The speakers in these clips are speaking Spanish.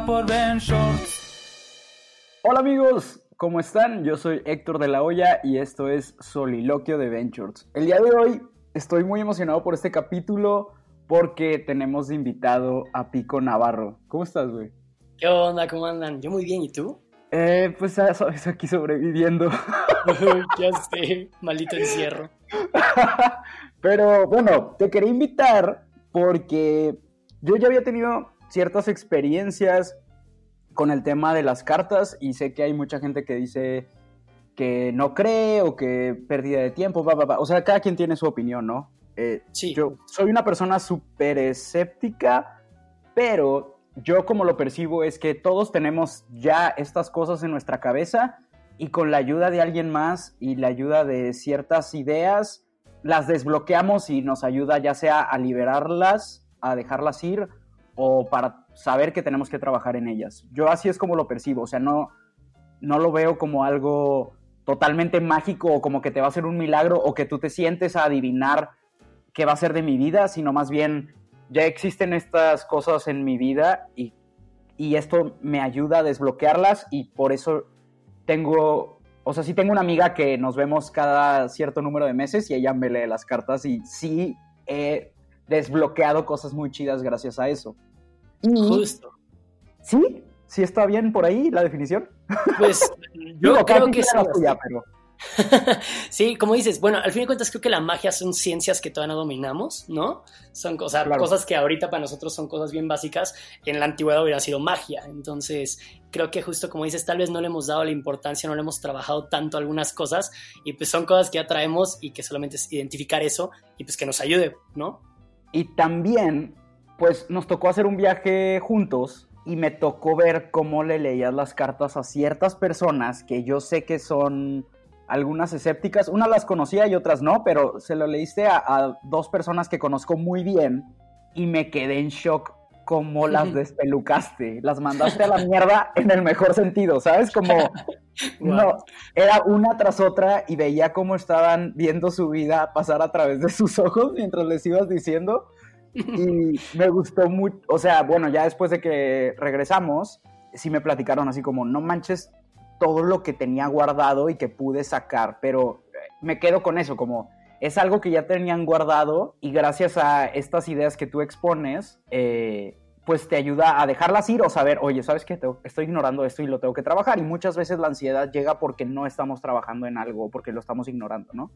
por Ben Shorts. Hola amigos, ¿cómo están? Yo soy Héctor de la Hoya y esto es Soliloquio de Ventures. El día de hoy estoy muy emocionado por este capítulo porque tenemos de invitado a Pico Navarro. ¿Cómo estás, güey? ¿Qué onda? ¿Cómo andan? Yo muy bien, ¿y tú? Eh, pues ya sabes, aquí sobreviviendo. ya sé, maldito encierro. Pero bueno, te quería invitar porque yo ya había tenido ciertas experiencias con el tema de las cartas y sé que hay mucha gente que dice que no cree o que pérdida de tiempo, va, va, va. O sea, cada quien tiene su opinión, ¿no? Eh, Sí. Yo soy una persona súper escéptica, pero yo como lo percibo es que todos tenemos ya estas cosas en nuestra cabeza y con la ayuda de alguien más y la ayuda de ciertas ideas, las desbloqueamos y nos ayuda ya sea a liberarlas, a dejarlas ir o para saber que tenemos que trabajar en ellas. Yo así es como lo percibo, o sea, no, no lo veo como algo totalmente mágico o como que te va a hacer un milagro o que tú te sientes a adivinar qué va a ser de mi vida, sino más bien ya existen estas cosas en mi vida y, y esto me ayuda a desbloquearlas y por eso tengo, o sea, sí tengo una amiga que nos vemos cada cierto número de meses y ella me lee las cartas y sí he desbloqueado cosas muy chidas gracias a eso. Y- Justo. ¿Sí? ¿Sí está bien por ahí la definición? Pues yo Digo, creo que sí. pero... sí, como dices, bueno, al fin de cuentas creo que la magia son ciencias que todavía no dominamos, ¿no? Son cosas, Claro. cosas que ahorita para nosotros son cosas bien básicas, en la antigüedad hubiera sido magia. Entonces, creo que justo como dices, tal vez no le hemos dado la importancia, no le hemos trabajado tanto algunas cosas y pues son cosas que ya traemos y que solamente es identificar eso y pues que nos ayude, ¿no? Y también, pues nos tocó hacer un viaje juntos y me tocó ver cómo le leías las cartas a ciertas personas que yo sé que son algunas escépticas. Unas las conocía y otras no, pero se lo leíste a, a dos personas que conozco muy bien y me quedé en shock cómo las despelucaste. Las mandaste a la mierda en el mejor sentido, ¿sabes? Como... No, era una tras otra y veía cómo estaban viendo su vida pasar a través de sus ojos mientras les ibas diciendo. Y me gustó mucho, o sea, bueno, ya después de que regresamos, sí me platicaron así como, no manches todo lo que tenía guardado y que pude sacar, pero eh, me quedo con eso, como es algo que ya tenían guardado y gracias a estas ideas que tú expones, eh, pues te ayuda a dejarlas ir o saber, oye, ¿sabes qué? Estoy ignorando esto y lo tengo que trabajar. Y muchas veces la ansiedad llega porque no estamos trabajando en algo, porque lo estamos ignorando, ¿no?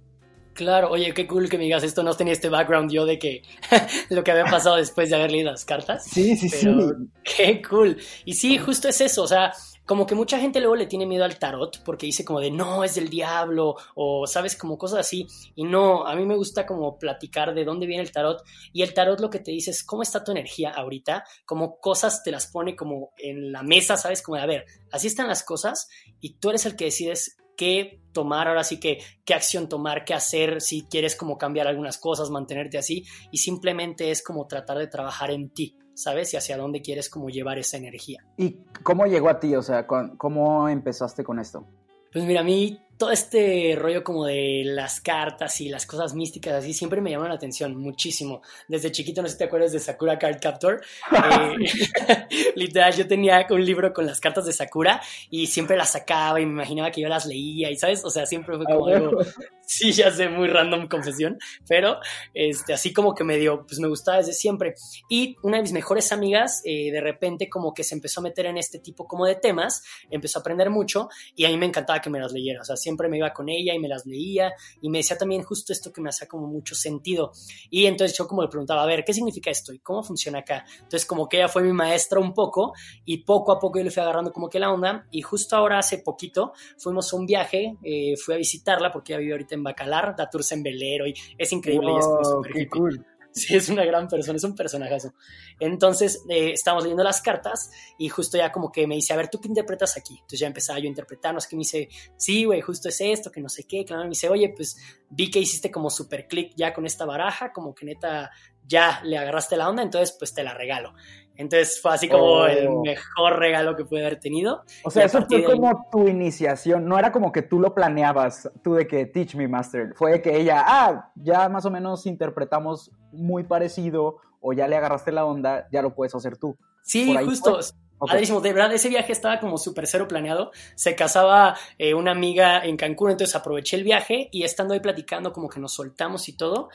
Claro, oye, qué cool que me digas esto, no tenía este background yo de que lo que había pasado después de haber leído las cartas. Sí, sí, Pero qué cool. Y sí, justo es eso, o sea, como que mucha gente luego le tiene miedo al tarot porque dice como de no, es del diablo o sabes, como cosas así. Y no, a mí me gusta como platicar de dónde viene el tarot y el tarot lo que te dice es cómo está tu energía ahorita, como cosas te las pone como en la mesa, sabes, como de a ver, así están las cosas y tú eres el que decides qué tomar, ahora sí que qué acción tomar, qué hacer, si quieres como cambiar algunas cosas, mantenerte así y simplemente es como tratar de trabajar en ti. ¿Sabes? Y hacia dónde quieres como llevar esa energía. ¿Y cómo llegó a ti? O sea, ¿cómo empezaste con esto? Pues mira, a mí todo este rollo como de las cartas y las cosas místicas así siempre me llaman la atención muchísimo. Desde chiquito, no sé si te acuerdas de Sakura Card Captor. Eh, literal, yo tenía un libro con las cartas de Sakura y siempre las sacaba y me imaginaba que yo las leía y, ¿sabes? O sea, siempre fue como algo... Sí, ya sé, muy random confesión, pero este, así como que me dio, pues me gustaba desde siempre. Y una de mis mejores amigas, eh, de repente como que se empezó a meter en este tipo como de temas, empezó a aprender mucho y a mí me encantaba que me las leyera. O sea, siempre me iba con ella y me las leía y me decía también justo esto que me hacía como mucho sentido. Y entonces yo como le preguntaba, a ver, ¿qué significa esto y cómo funciona acá? Entonces como que ella fue mi maestra un poco y poco a poco yo le fui agarrando como que la onda y justo ahora hace poquito fuimos a un viaje, eh, fui a visitarla porque ella vive ahorita en Bacalar, da tours en velero y es increíble. y es como qué cool. Sí, es una gran persona, es un personajazo. Entonces, eh, estábamos leyendo las cartas y justo ya como que me dice, a ver, ¿tú qué interpretas aquí? Entonces ya empezaba yo a interpretar, no sé qué, me dice, sí, güey, justo es esto, que no sé qué. Claro, me dice, oye, pues vi que hiciste como super click ya con esta baraja, como que neta ya le agarraste la onda, entonces pues te la regalo. Entonces fue así como Oh. el mejor regalo que pude haber tenido. O sea, eso fue ahí- como tu iniciación, no era como que tú lo planeabas, tú de que teach me master, fue de que ella, ah, ya más o menos interpretamos muy parecido o ya le agarraste la onda, ya lo puedes hacer tú. Sí, justo. fue. Ok. Padrísimo, de verdad, ese viaje estaba como súper cero planeado. Se casaba eh, una amiga en Cancún, entonces aproveché el viaje y estando ahí platicando, como que nos soltamos y todo.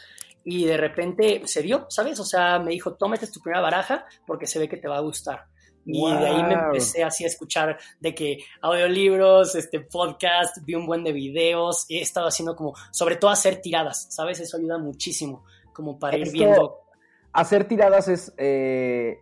Y de repente se dio, ¿sabes? O sea, me dijo, tómate tu primera baraja porque se ve que te va a gustar. Y de ahí me empecé así a escuchar de que audiolibros, este podcast, vi un buen de videos, he estado haciendo como, sobre todo hacer tiradas, ¿sabes? Eso ayuda muchísimo, como para ir viendo. Hacer tiradas es eh,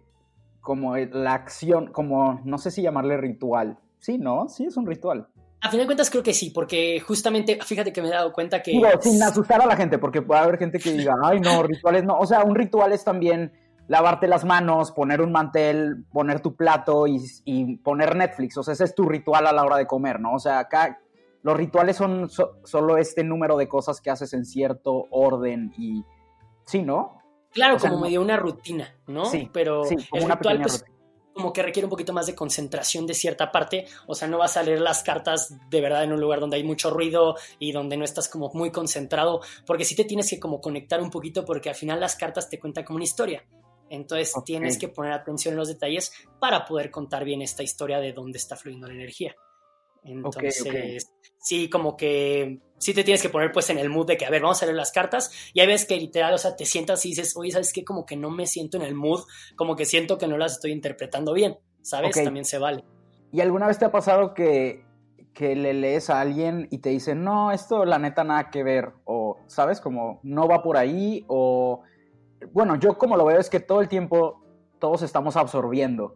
como la acción, como no sé si llamarle ritual. Sí, ¿no? Sí, es un ritual. A final de cuentas creo que sí, porque justamente, fíjate que me he dado cuenta que... Digo, sin asustar a la gente, porque puede haber gente que diga, ay, no, rituales no. O sea, un ritual es también lavarte las manos, poner un mantel, poner tu plato y, y poner Netflix. O sea, ese es tu ritual a la hora de comer, ¿no? O sea, acá los rituales son so- solo este número de cosas que haces en cierto orden y... Sí, ¿no? Claro, O sea, como no- medio una rutina, ¿no? Sí, Pero sí, como el una ritual, pequeña pues, rutina. Como que requiere un poquito más de concentración de cierta parte. O sea, no vas a leer las cartas de verdad en un lugar donde hay mucho ruido y donde no estás como muy concentrado, porque sí te tienes que como conectar un poquito, porque al final las cartas te cuentan como una historia. Entonces tienes que poner atención en los detalles para poder contar bien esta historia de dónde está fluyendo la energía. Entonces, sí, como que sí te tienes que poner pues en el mood de que, a ver, vamos a leer las cartas y hay veces que literal, o sea, te sientas y dices, oye, ¿sabes qué? Como que no me siento en el mood, como que siento que no las estoy interpretando bien, ¿sabes? Ok. También se vale. ¿Y alguna vez te ha pasado que, que le lees a alguien y te dice, no, esto la neta nada que ver? O, ¿sabes? Como no va por ahí. O, bueno, yo como lo veo es que todo el tiempo todos estamos absorbiendo.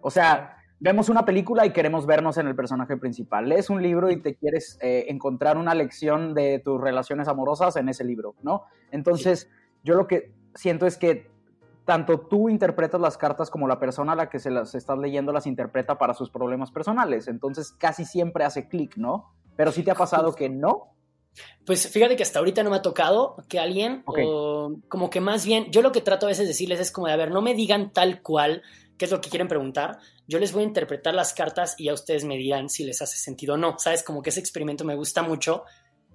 O sea, vemos una película y queremos vernos en el personaje principal. Lees un libro y te quieres eh, encontrar una lección de tus relaciones amorosas en ese libro, ¿no? Entonces, yo lo que siento es que tanto tú interpretas las cartas como la persona a la que se las estás leyendo las interpreta para sus problemas personales. Entonces, casi siempre hace clic, ¿no? Pero sí te ha pasado que no. Pues fíjate que hasta ahorita no me ha tocado que alguien, Ok. o como que más bien, yo lo que trato a veces de decirles es como de, a ver, no me digan tal cual qué es lo que quieren preguntar, yo les voy a interpretar las cartas y ya ustedes me dirán si les hace sentido o no, ¿sabes? Como que ese experimento me gusta mucho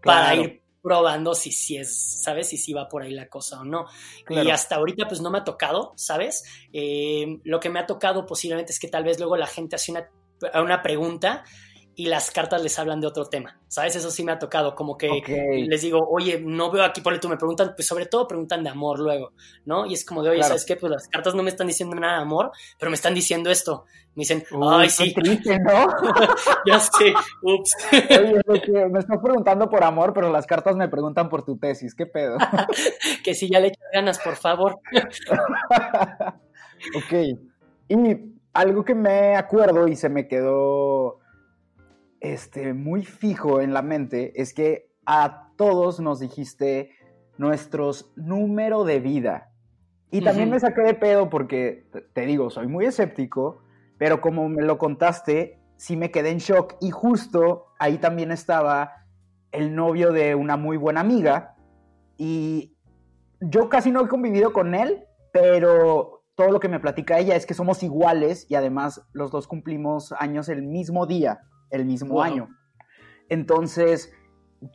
para ir probando si sí es, ¿sabes? Si sí va por ahí la cosa o no. Claro. Y hasta ahorita pues no me ha tocado, ¿sabes? Eh, lo que me ha tocado posiblemente es que tal vez luego la gente hace una, una pregunta y las cartas les hablan de otro tema, ¿sabes? Eso sí me ha tocado, como que les digo, oye, no veo aquí, por tú me preguntan, pues sobre todo preguntan de amor luego, ¿no? Y es como de, oye, Claro. ¿sabes qué? Pues las cartas no me están diciendo nada de amor, pero me están diciendo esto. Me dicen, Uy, ay, sí, triste, ¿no? ya sé, ups. Oye, me estás preguntando por amor, pero las cartas me preguntan por tu tesis. ¿Qué pedo? que si ya le echas ganas, por favor. ok. Y algo que me acuerdo y se me quedó este, muy fijo en la mente es que a todos nos dijiste nuestros número de vida. Y también me saqué de pedo porque, te- te digo, soy muy escéptico, pero como me lo contaste, sí me quedé en shock. Y justo ahí también estaba el novio de una muy buena amiga. Y yo casi no he convivido con él, pero todo lo que me platica ella es que somos iguales y además los dos cumplimos años el mismo día, el mismo Wow. año. Entonces,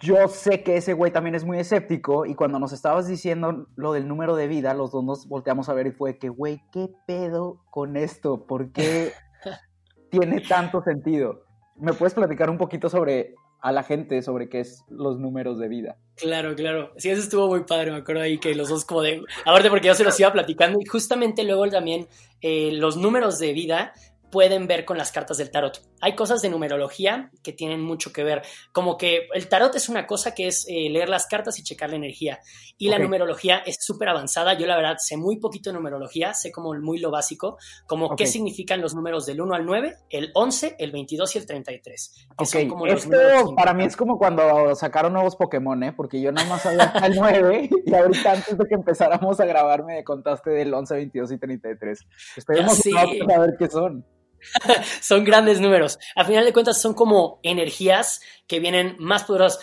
yo sé que ese güey también es muy escéptico y cuando nos estabas diciendo lo del número de vida, los dos nos volteamos a ver y fue que, güey, ¿qué pedo con esto? ¿Por qué tiene tanto sentido? ¿Me puedes platicar un poquito sobre a la gente sobre qué es los números de vida? Claro, claro. Sí, eso estuvo muy padre, me acuerdo ahí que los dos como de... Aparte porque yo se los iba platicando y justamente luego también eh, los números de vida pueden ver con las cartas del tarot. Hay cosas de numerología que tienen mucho que ver, como que el tarot es una cosa que es eh, leer las cartas y checar la energía, y la numerología es súper avanzada. Yo la verdad sé muy poquito de numerología, sé como muy lo básico, como qué significan los números del 1 al 9, el 11, el 22 y el 33. Que como Esto para mí es como cuando sacaron nuevos Pokémon, ¿eh? porque yo nada más sabía el 9 y ahorita antes de que empezáramos a grabar me contaste del 11, 22 y 33. Esperemos a ver qué son. son grandes números. A final de cuentas son como energías que vienen más poderosas.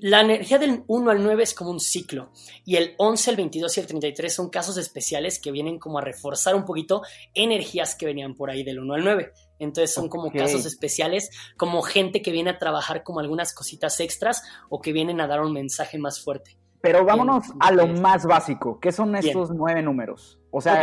La energía del 1 al 9 es como un ciclo y el 11, el 22 y el 33 son casos especiales que vienen como a reforzar un poquito energías que venían por ahí del 1 al 9. Entonces son como casos especiales, como gente que viene a trabajar como algunas cositas extras o que vienen a dar un mensaje más fuerte. Pero vámonos a lo más básico. ¿Qué son estos nueve números? O sea,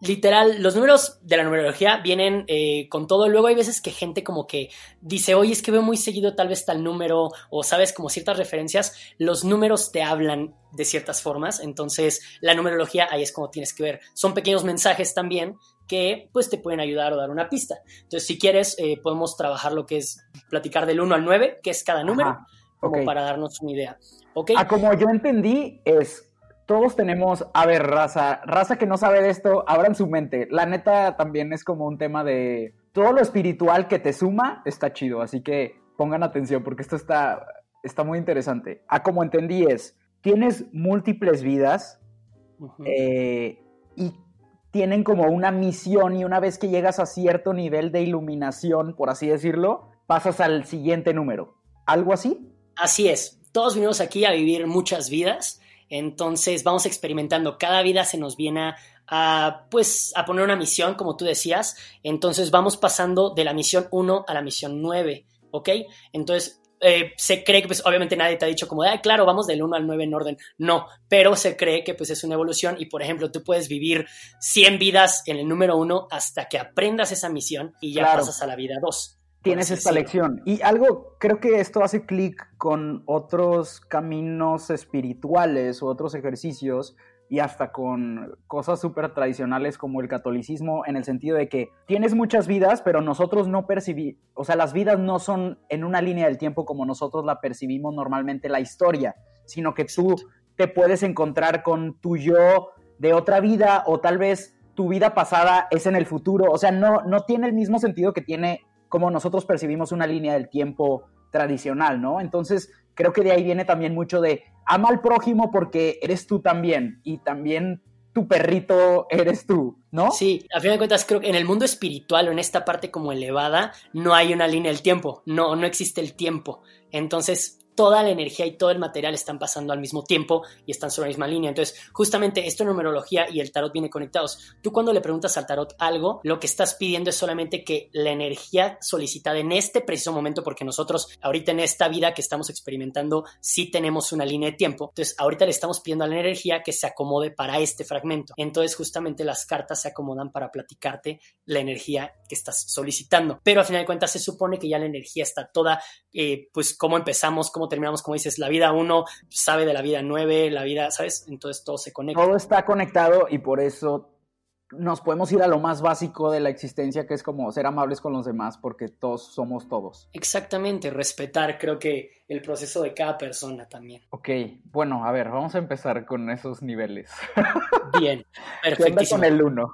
literal, los números de la numerología vienen eh, con todo. Luego hay veces que gente como que dice, oye, es que veo muy seguido tal vez tal número, o sabes, como ciertas referencias. Los números te hablan de ciertas formas. Entonces, la numerología ahí es como tienes que ver. Son pequeños mensajes también que pues te pueden ayudar o dar una pista. Entonces, si quieres, eh, podemos trabajar lo que es platicar del 1 al 9, que es cada número, como para darnos una idea. ¿Okay? Ah, como yo entendí, es todos tenemos, a ver, raza, raza que no sabe de esto, abran su mente. La neta también es como un tema de todo lo espiritual que te suma está chido, así que pongan atención porque esto está, está muy interesante. A como entendí es, tienes múltiples vidas eh, y tienen como una misión y una vez que llegas a cierto nivel de iluminación, por así decirlo, pasas al siguiente número. ¿Algo así? Así es. Todos vinimos aquí a vivir muchas vidas entonces vamos experimentando. Cada vida se nos viene a, pues, a poner una misión, como tú decías. Entonces vamos pasando de la misión 1 a la misión 9, ¿ok? Entonces eh, se cree que, pues, obviamente nadie te ha dicho como, ah, claro, vamos del 1 al 9 en orden. No, pero se cree que, pues, es una evolución y, por ejemplo, tú puedes vivir 100 vidas en el número 1 hasta que aprendas esa misión y ya pasas a la vida 2 tienes esta lección. Y algo, creo que esto hace clic con otros caminos espirituales o otros ejercicios y hasta con cosas súper tradicionales como el catolicismo, en el sentido de que tienes muchas vidas, pero nosotros no percibimos, o sea, las vidas no son en una línea del tiempo como nosotros la percibimos normalmente la historia, sino que tú te puedes encontrar con tu yo de otra vida o tal vez tu vida pasada es en el futuro, o sea, no, no tiene el mismo sentido que tiene como nosotros percibimos una línea del tiempo tradicional, ¿no? Entonces, creo que de ahí viene también mucho de ama al prójimo porque eres tú también y también tu perrito eres tú, ¿no? Sí, a fin de cuentas creo que en el mundo espiritual o en esta parte como elevada no hay una línea del tiempo, no, no existe el tiempo. Entonces, toda la energía y todo el material están pasando al mismo tiempo y están sobre la misma línea. Entonces, justamente esto en numerología y el tarot vienen conectados. Tú cuando le preguntas al tarot algo, lo que estás pidiendo es solamente que la energía solicitada en este preciso momento, porque nosotros ahorita en esta vida que estamos experimentando, sí tenemos una línea de tiempo. Entonces, ahorita le estamos pidiendo a la energía que se acomode para este fragmento. Entonces, justamente las cartas se acomodan para platicarte la energía que estás solicitando. Pero al final de cuentas se supone que ya la energía está toda, eh, pues, cómo empezamos, cómo terminamos, como dices, la vida uno sabe de la vida nueve, la vida, ¿sabes? Entonces todo se conecta. Todo está conectado y por eso nos podemos ir a lo más básico de la existencia, que es como ser amables con los demás, porque todos somos todos. Exactamente, respetar, creo que el proceso de cada persona también. Ok, bueno, a ver, vamos a empezar con esos niveles. Bien, perfecto. con el uno?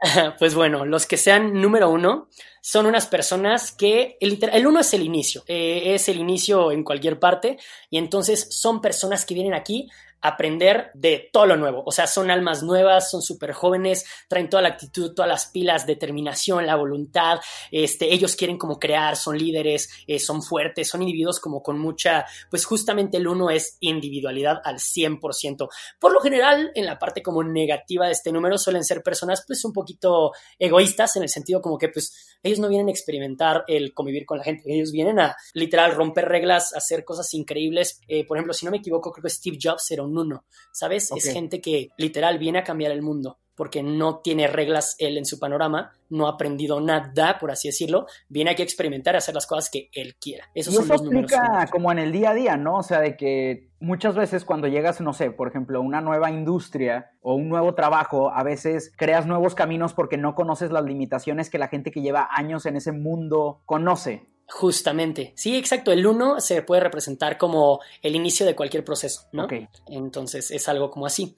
Pues bueno, los que sean número uno son unas personas que el, el uno es el inicio, eh, es el inicio en cualquier parte y entonces son personas que vienen aquí aprender de todo lo nuevo. O sea, son almas nuevas, son súper jóvenes, traen toda la actitud, todas las pilas, determinación, la voluntad. Este, ellos quieren como crear, son líderes, eh, son fuertes, son individuos como con mucha, pues justamente el uno es individualidad al 100%. Por lo general, en la parte como negativa de este número suelen ser personas pues un poquito egoístas en el sentido como que pues ellos no vienen a experimentar el convivir con la gente, ellos vienen a literal romper reglas, hacer cosas increíbles. Eh, por ejemplo, si no me equivoco, creo que Steve Jobs era un uno, ¿sabes? Es gente que literal viene a cambiar el mundo porque no tiene reglas él en su panorama, no ha aprendido nada, por así decirlo, viene aquí a experimentar y hacer las cosas que él quiera. Esos y son eso los números. aplica como en el día a día, ¿no? O sea, de que muchas veces cuando llegas, no sé, por ejemplo, a una nueva industria o un nuevo trabajo, a veces creas nuevos caminos porque no conoces las limitaciones que la gente que lleva años en ese mundo conoce. Justamente, sí, exacto. El 1 se puede representar como el inicio de cualquier proceso, ¿no? Ok. Entonces es algo como así.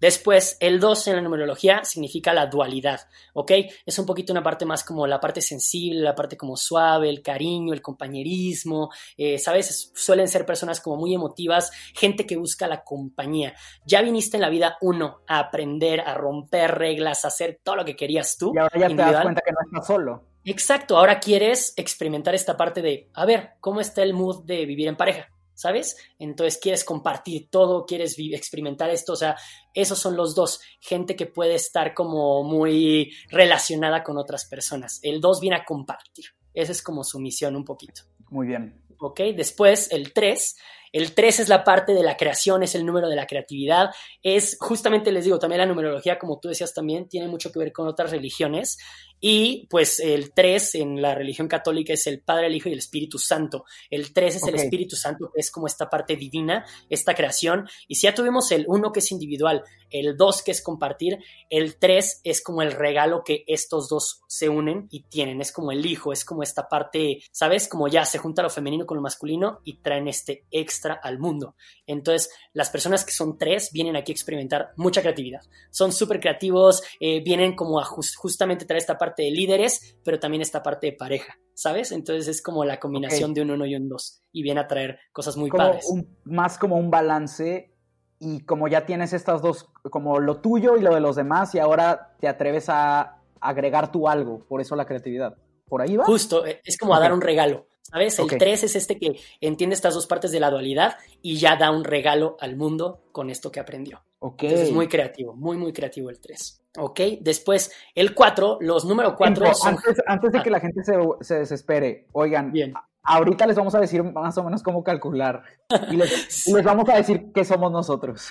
Después, el 2 en la numerología significa la dualidad, ¿ok? Es un poquito una parte más como la parte sensible, la parte como suave, el cariño, el compañerismo, eh, ¿sabes? Suelen ser personas como muy emotivas, gente que busca la compañía. Ya viniste en la vida, uno, a aprender, a romper reglas, a hacer todo lo que querías tú. Y ahora ya te das cuenta que no estás solo. Exacto, ahora quieres experimentar esta parte de, a ver, ¿cómo está el mood de vivir en pareja? ¿Sabes? Entonces quieres compartir todo, quieres experimentar esto, o sea, esos son los dos, gente que puede estar como muy relacionada con otras personas. El dos viene a compartir, esa es como su misión un poquito. Muy bien. ¿ok? Después el 3. El 3 es la parte de la creación, es el número de la creatividad. Es justamente, les digo, también la numerología, como tú decías también, tiene mucho que ver con otras religiones. Y pues el 3 en la religión católica es el Padre, el Hijo y el Espíritu Santo. El 3 es el. Espíritu Santo, que es como esta parte divina, esta creación. Y si ya tuvimos el 1 que es individual, el 2 que es compartir, el 3 es como el regalo que estos dos se unen y tienen. Es como el hijo, es como esta parte, ¿sabes? Como ya se junta lo femenino con lo masculino y traen este extra al mundo. Entonces, las personas que son tres vienen aquí a experimentar mucha creatividad. Son súper creativos, eh, vienen como a jus- justamente traer esta parte de líderes, pero también esta parte de pareja, ¿sabes? Entonces es como la combinación Ok. de un uno y un dos y viene a traer cosas muy Como padres. un- más como un balance y como ya tienes estas dos, como lo tuyo y lo de los demás y ahora te atreves a agregar tú algo, por eso la creatividad. ¿Por ahí va? Justo, eh, es como a dar un regalo, ¿sabes? El Ok. 3 es este que entiende estas dos partes de la dualidad y ya da un regalo al mundo con esto que aprendió. Ok. Entonces es muy creativo, muy, muy creativo el 3. Ok, después el 4, los número 4 Tiempo, son... antes, antes de Ah. que la gente se, se desespere, oigan, Bien. ahorita les vamos a decir más o menos cómo calcular y les, vamos a decir qué somos nosotros.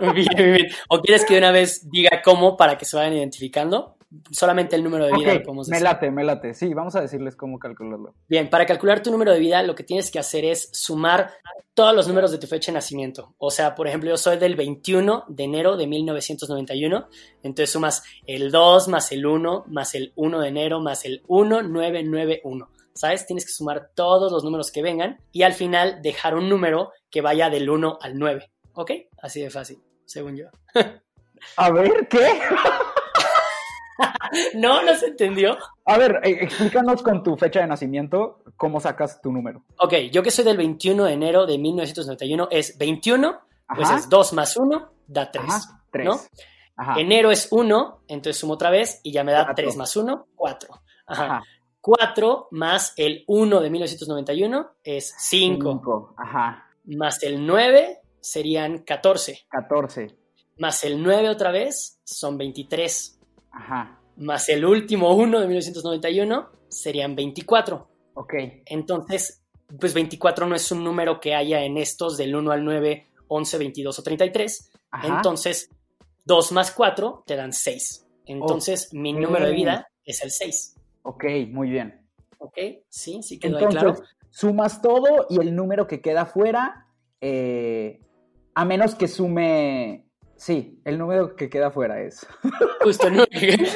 Bien, bien. ¿O quieres que de una vez diga cómo para que se vayan identificando? Solamente el número de vida Ok, lo podemos me decir. late, me late. Sí, vamos a decirles cómo calcularlo. Bien, para calcular tu número de vida, lo que tienes que hacer es sumar todos los números de tu fecha de nacimiento. O sea, por ejemplo, yo soy del 21 de enero de 1991. Entonces sumas el 2 más el 1 más el 1 de enero más el 1991. ¿Sabes? Tienes que sumar todos los números que vengan y al final dejar un número que vaya del 1 al 9. ¿Ok? Así de fácil, según yo. A ver, ¿qué? ¿No? ¿No se entendió? A ver, eh, explícanos con tu fecha de nacimiento cómo sacas tu número. Ok, yo que soy del 21 de enero de 1991 es 21, pues Ajá. es 2 más 1, da 3. Ajá, tres. ¿no? Ajá. Enero es 1, entonces sumo otra vez y ya me da Cuatro. 3 más 1, 4. Ajá. Ajá. 4 más el 1 de 1991 es 5, Cinco. Ajá. más el 9 serían 14, 14. más el 9 otra vez son 23, Ajá. más el último 1 de 1991 serían 24. Ok. Entonces, pues 24 no es un número que haya en estos del 1 al 9, 11, 22 o 33. Ajá. Entonces, 2 más 4 te dan 6. Entonces, mi número de vida es el 6. Ok, muy bien. ¿Ok? Sí, sí quedó ahí Entonces, claro. sumas todo y el número que queda fuera, eh, a menos que sume... Sí, el número que queda fuera es. Justo, ¿no?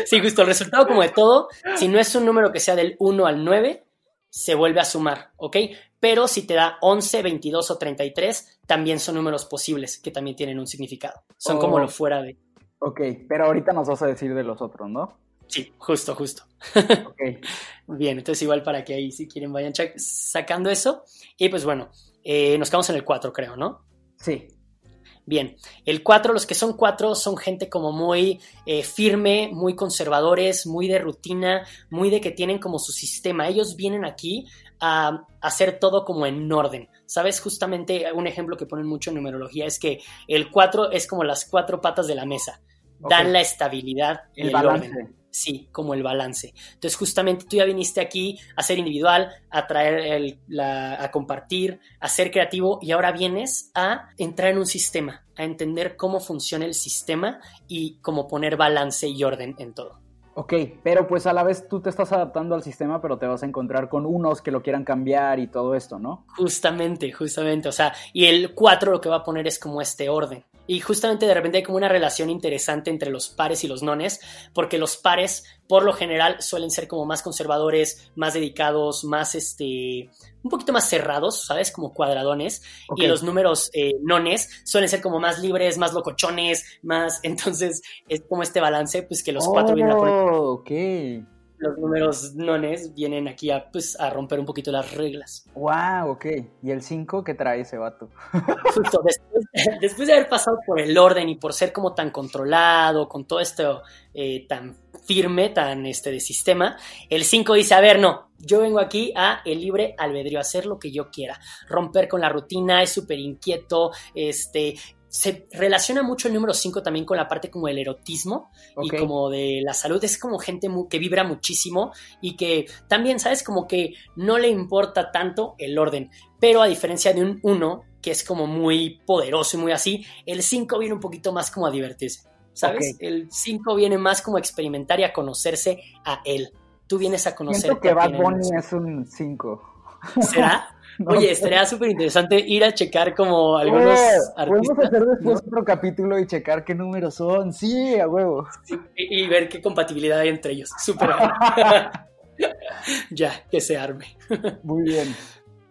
sí, justo. El resultado como de todo, si no es un número que sea del 1 al 9, se vuelve a sumar, ¿ok? Pero si te da 11, 22 o 33, también son números posibles que también tienen un significado. Son Oh. como lo fuera de... Ok, pero ahorita nos vas a decir de los otros, ¿no? Sí, justo, justo. Ok. Bien, entonces igual para que ahí si quieren vayan sacando eso. Y pues bueno, eh, nos quedamos en el 4 creo, ¿no? Sí. Bien, el 4, los que son 4 son gente como muy eh, firme, muy conservadores, muy de rutina, muy de que tienen como su sistema. Ellos vienen aquí a hacer todo como en orden. ¿Sabes? Justamente un ejemplo que ponen mucho en numerología es que el 4 es como las cuatro patas de la mesa. Dan la estabilidad y el, orden. Sí, como el balance. Entonces, justamente tú ya viniste aquí a ser individual, a traer a compartir, a ser creativo y ahora vienes a entrar en un sistema, a entender cómo funciona el sistema y cómo poner balance y orden en todo. Ok, pero pues a la vez tú te estás adaptando al sistema, pero te vas a encontrar con unos que lo quieran cambiar y todo esto, ¿no? Justamente, justamente. O sea, y el 4 lo que va a poner es como este orden. Y justamente de repente hay como una relación interesante entre los pares y los nones, porque los pares por lo general suelen ser como más conservadores, más dedicados, más este, un poquito más cerrados, ¿sabes? Como cuadradones. Y los números eh, nones suelen ser como más libres, más locochones, más. Entonces es como este balance, pues que los cuatro vienen a poner. Oh, ok los números nones vienen aquí a, pues, a romper un poquito las reglas. Wow, ok. ¿Y el 5 qué trae ese vato? Justo, después, de haber pasado por el orden y por ser como tan controlado, con todo esto eh, tan firme, tan este de sistema, el 5 dice, a ver, no, yo vengo aquí a el libre albedrío, a hacer lo que yo quiera, romper con la rutina, es súper inquieto, este, se relaciona mucho el número 5 también con la parte como del erotismo y como de la salud. Es como gente que vibra muchísimo y que también, ¿sabes? Como que no le importa tanto el orden. Pero a diferencia de un 1, que es como muy poderoso y muy así, el 5 viene un poquito más como a divertirse. ¿Sabes? El 5 viene más como a experimentar y a conocerse a él. Tú vienes a conocer. Siento que Bad Bunny es un 5. ¿Será? Oye, estaría súper interesante ir a checar como algunos artistas. Podemos hacer después otro capítulo y checar qué números son. Sí, a huevo. y, ver qué compatibilidad hay entre ellos. Súper. ya, que se arme. Muy bien.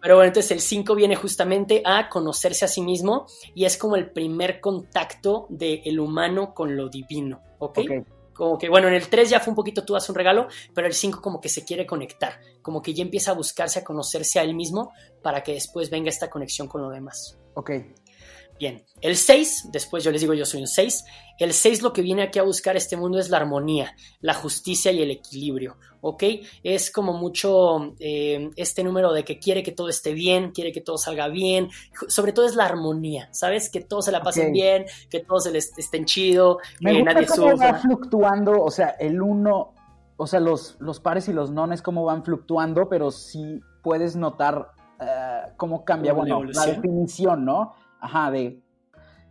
Pero bueno, entonces el 5 viene justamente a conocerse a sí mismo y es como el primer contacto del humano con lo divino, ¿ok? okay como que, bueno, en el 3 ya fue un poquito tú das un regalo, pero el 5 como que se quiere conectar, como que ya empieza a buscarse, a conocerse a él mismo para que después venga esta conexión con lo demás. Ok. Bien, el 6, después yo les digo yo soy un 6, el 6 lo que viene aquí a buscar este mundo es la armonía, la justicia y el equilibrio, ¿ok? Es como mucho eh, este número de que quiere que todo esté bien, quiere que todo salga bien, sobre todo es la armonía, ¿sabes? Que todos se la pasen bien, que todos se les estén chido, Me que nadie cómo va fluctuando, o sea, el 1, o sea, los, los pares y los nones cómo van fluctuando, pero sí puedes notar eh, cómo cambia, bueno, la definición, ¿no? Ajá, de...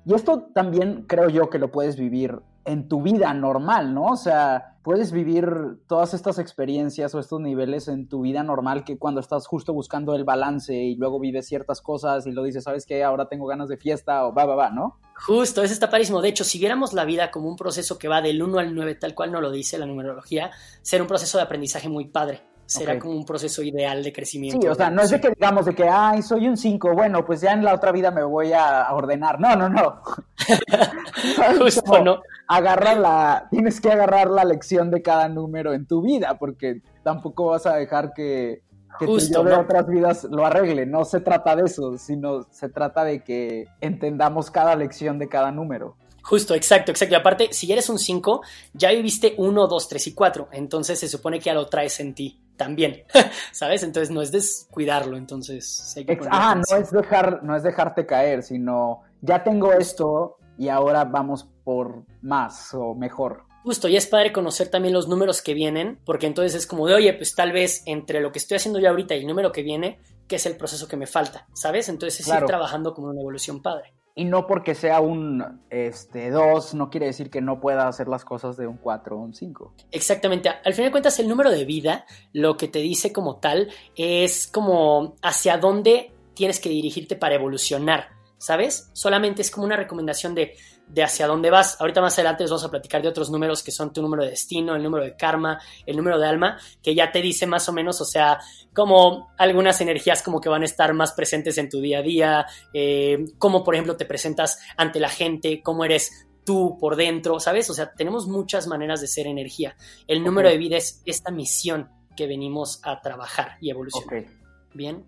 Y esto también creo yo que lo puedes vivir en tu vida normal, ¿no? O sea, puedes vivir todas estas experiencias o estos niveles en tu vida normal que cuando estás justo buscando el balance y luego vives ciertas cosas y lo dices, ¿sabes qué? Ahora tengo ganas de fiesta o va, va, va, ¿no? Justo, eso está parísimo. De hecho, si viéramos la vida como un proceso que va del 1 al 9, tal cual no lo dice la numerología, será un proceso de aprendizaje muy padre será como un proceso ideal de crecimiento. Sí, o sea, no es de que digamos de que, ay, soy un 5, bueno, pues ya en la otra vida me voy a ordenar. No, no, no. Justo, ¿no? Agarra la, tienes que agarrar la lección de cada número en tu vida, porque tampoco vas a dejar que, que Justo, de otras vidas lo arregle. No se trata de eso, sino se trata de que entendamos cada lección de cada número. Justo, exacto, exacto. Y aparte, si eres un 5, ya viviste 1, 2, 3 y 4. Entonces se supone que ya lo traes en ti también, ¿sabes? Entonces no es descuidarlo, entonces... ah, no es, dejar, no es dejarte caer, sino ya tengo esto y ahora vamos por más o mejor. Justo, y es padre conocer también los números que vienen, porque entonces es como de, oye, pues tal vez entre lo que estoy haciendo yo ahorita y el número que viene, que es el proceso que me falta, ¿sabes? Entonces es ir trabajando como una evolución padre. Y no porque sea un este, 2, no quiere decir que no pueda hacer las cosas de un 4 o un 5. Exactamente. Al final de cuentas, el número de vida lo que te dice como tal es como hacia dónde tienes que dirigirte para evolucionar, ¿sabes? Solamente es como una recomendación de de hacia dónde vas. Ahorita más adelante les vamos a platicar de otros números que son tu número de destino, el número de karma, el número de alma, que ya te dice más o menos, o sea, como algunas energías como que van a estar más presentes en tu día a día, eh, cómo por ejemplo te presentas ante la gente, cómo eres tú por dentro, ¿sabes? O sea, tenemos muchas maneras de ser energía. El número de vida es esta misión que venimos a trabajar y evolucionar. Bien.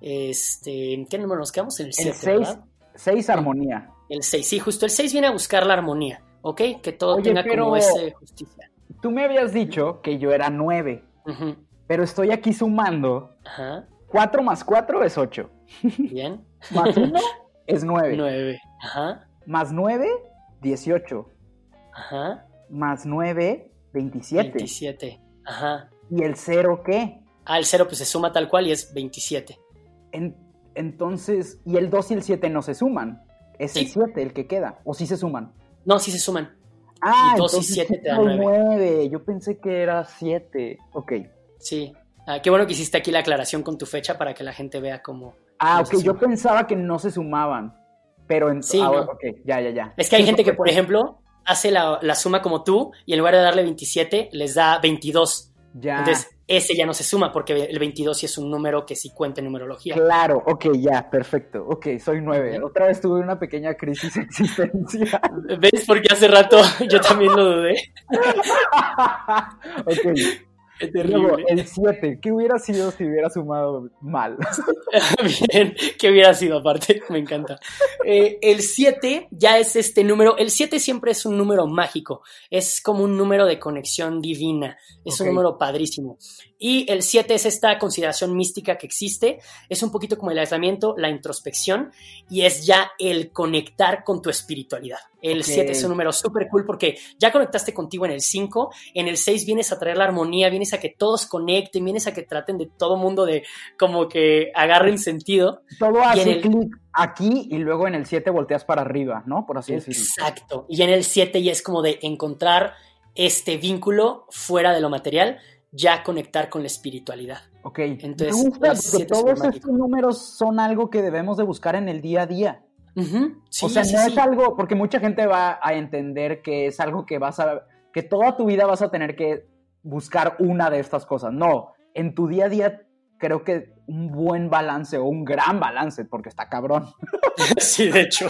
Este, ¿qué número nos quedamos? En el 6. El 6, armonía. El 6, sí, justo el 6 viene a buscar la armonía, ¿ok? Que todo Oye, tenga como ese justicia. Tú me habías dicho que yo era 9, Ujú, pero estoy aquí sumando. Ajá, 4 más 4 es 8. bien. Más 1 es 9. 9, ajá, Más 9, 18. ajá. Más 9, 27. 27, ajá. ¿Y el 0 qué? Ah, el 0 pues se suma tal cual y es 27. En- entonces, ¿y el 2 y el 7 no se suman? Es el Sí. 7 el que queda. ¿O sí se suman? No, sí se suman. Ah, Y dos y entonces siete sí te dan soy nueve. nueve. Yo pensé que era 7. Ok. Sí. Ah, qué bueno que hiciste aquí la aclaración con tu fecha para que la gente vea cómo. Ah, ok. Yo pensaba que no se sumaban. Pero en... Sí, ahora- no. Ya, ya, ya. Es que hay Sí, gente que, por ejemplo, hace la, la suma como tú y en lugar de darle 27, les da 22. Ya. Entonces, ese ya no se suma porque el 22 sí es un número que sí cuenta en numerología. Claro, ok, ya, perfecto. Ok, soy 9. Ujú. Otra vez tuve una pequeña crisis existencial. ¿Ves? Porque hace rato yo también lo dudé. ok. Qué Luego, el 7. ¿Qué hubiera sido si hubiera sumado mal? Bien, que hubiera sido aparte, me encanta. Eh, el 7 ya es este número, el 7 siempre es un número mágico, es como un número de conexión divina, es un número padrísimo. Y el 7 es esta consideración mística que existe, es un poquito como el aislamiento, la introspección, y es ya el conectar con tu espiritualidad. El Ok. 7 es un número súper cool porque ya conectaste contigo en el 5, en el 6 vienes a traer la armonía, vienes a que todos conecten, vienes a que traten de todo mundo de como que agarren sentido. Todo hace el- clic aquí y luego en el 7 volteas para arriba, ¿no? Por así decirlo. Exacto. Y en el 7 ya es como de encontrar este vínculo fuera de lo material, ya conectar con la espiritualidad. Ok. Entonces, Me gusta porque todos estos números son algo que debemos de buscar en el día a día. Sí, o sea, sí, no sí. es algo, porque mucha gente va a entender que es algo que vas a, que toda tu vida vas a tener que buscar una de estas cosas. No, en tu día a día creo que un buen balance o un gran balance, porque está cabrón, Sí, de hecho.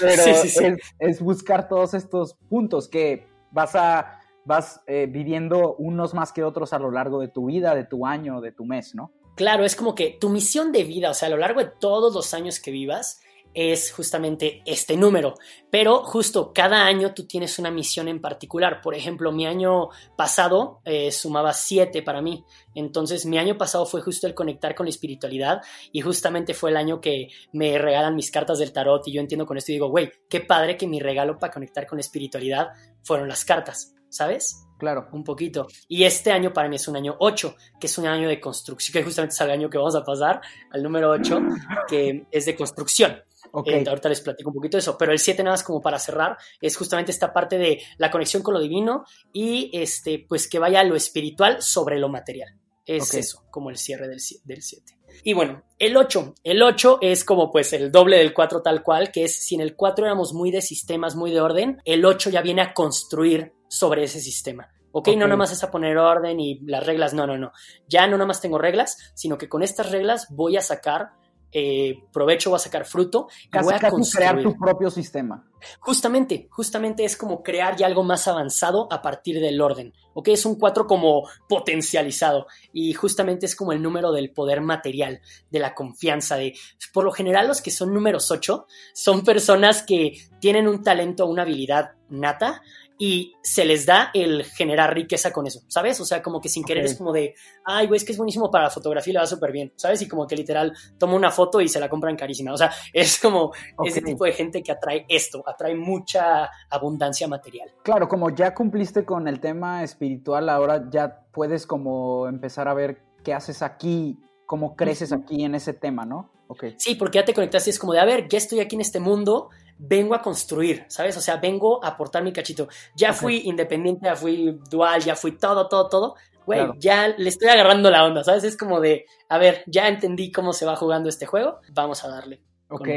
pero Sí, sí, sí. Es, es buscar todos estos puntos que vas a, vas eh, viviendo unos más que otros a lo largo de tu vida, de tu año, de tu mes, ¿no? Claro, es como que tu misión de vida, o sea, a lo largo de todos los años que vivas, es justamente este número. Pero justo cada año tú tienes una misión en particular. Por ejemplo, mi año pasado eh, sumaba siete para mí. Entonces, mi año pasado fue justo el conectar con la espiritualidad y justamente fue el año que me regalan mis cartas del tarot y yo entiendo con esto y digo, güey, qué padre que mi regalo para conectar con la espiritualidad fueron las cartas, ¿sabes? Claro. un poquito. Y este año para mí es un año 8, que es un año de construcción, que justamente es el año que vamos a pasar, al número 8, que es de construcción. Ok. Eh, ahorita les platico un poquito de eso, pero el 7 nada más como para cerrar, es justamente esta parte de la conexión con lo divino y este, pues que vaya lo espiritual sobre lo material. Es eso, como el cierre del 7. Y bueno, el 8. El 8 es como pues el doble del 4 tal cual, que es si en el 4 éramos muy de sistemas, muy de orden, el 8 ya viene a construir sobre ese sistema. ¿Ok? Ok. No nada más es a poner orden y las reglas, no, no, no. Ya no nada más tengo reglas, sino que con estas reglas voy a sacar eh, provecho, voy a sacar fruto y Casi, voy a casi crear tu propio sistema. Justamente, justamente es como crear ya algo más avanzado a partir del orden, ¿ok? Es un 4 como potencializado y justamente es como el número del poder material, de la confianza, de, por lo general los que son números 8 son personas que tienen un talento, una habilidad nata y se les da el generar riqueza con eso, ¿sabes? O sea, como que sin querer es como de, ay, güey, es que es buenísimo para la fotografía y le va súper bien, ¿sabes? Y como que literal toma una foto y se la compran carísima, o sea, es como ese tipo de gente que atrae esto, atrae mucha abundancia material. Claro, como ya cumpliste con el tema espiritual, ahora ya puedes como empezar a ver qué haces aquí, cómo creces aquí en ese tema, ¿no? Ok. Sí, porque ya te conectaste, es como de, a ver, ya estoy aquí en este mundo, vengo a construir, ¿sabes? O sea, vengo a aportar mi cachito. Ya fui independiente, ya fui dual, ya fui todo, todo, todo. Güey, Claro. ya le estoy agarrando la onda, ¿sabes? Es como de, a ver, ya entendí cómo se va jugando este juego, vamos a darle. Ok.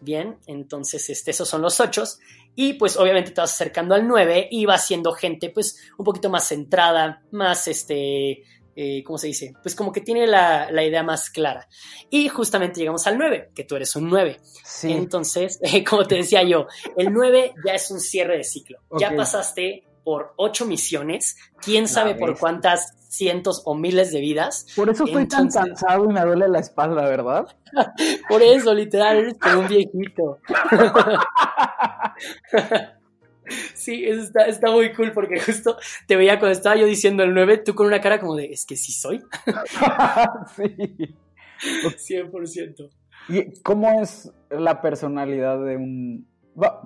Bien, entonces este, esos son los ochos. Y pues obviamente te vas acercando al 9 y vas siendo gente pues un poquito más centrada, más este, eh, ¿cómo se dice? Pues como que tiene la, la idea más clara. Y justamente llegamos al 9, que tú eres un 9. Sí. Entonces, como te decía yo, el 9 ya es un cierre de ciclo. Ya Ok. pasaste por ocho misiones, quién La sabe por cuántas cientos o miles de vidas. Por eso estoy tan Entonces- cansado y me duele la espalda, ¿verdad? Por eso, literal, eres como un viejito. Sí, eso está, está muy cool porque justo te veía cuando estaba yo diciendo el 9, tú con una cara como de, es que sí soy, sí. 100%. ¿Y cómo es la personalidad de un...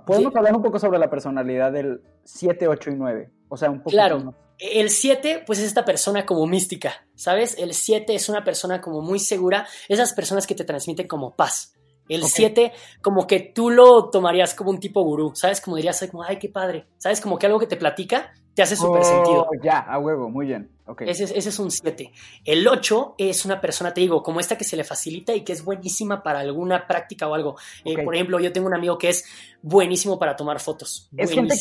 Podemos Sí. hablar un poco sobre la personalidad del 7, 8 y 9. O sea, un poco... Claro. El 7, pues es esta persona como mística, ¿sabes? El 7 es una persona como muy segura, esas personas que te transmiten como paz. El Ok. 7, como que tú lo tomarías como un tipo gurú, ¿sabes? Como dirías, como, ay, qué padre, ¿sabes? Como que algo que te platica te hace súper sentido. Oh, ya, a huevo, muy bien. Ok. Ese, es- ese es un 7. El 8 es una persona, te digo, como esta que se le facilita y que es buenísima para alguna práctica o algo. Eh, por ejemplo, yo tengo un amigo que es buenísimo para tomar fotos. Es gente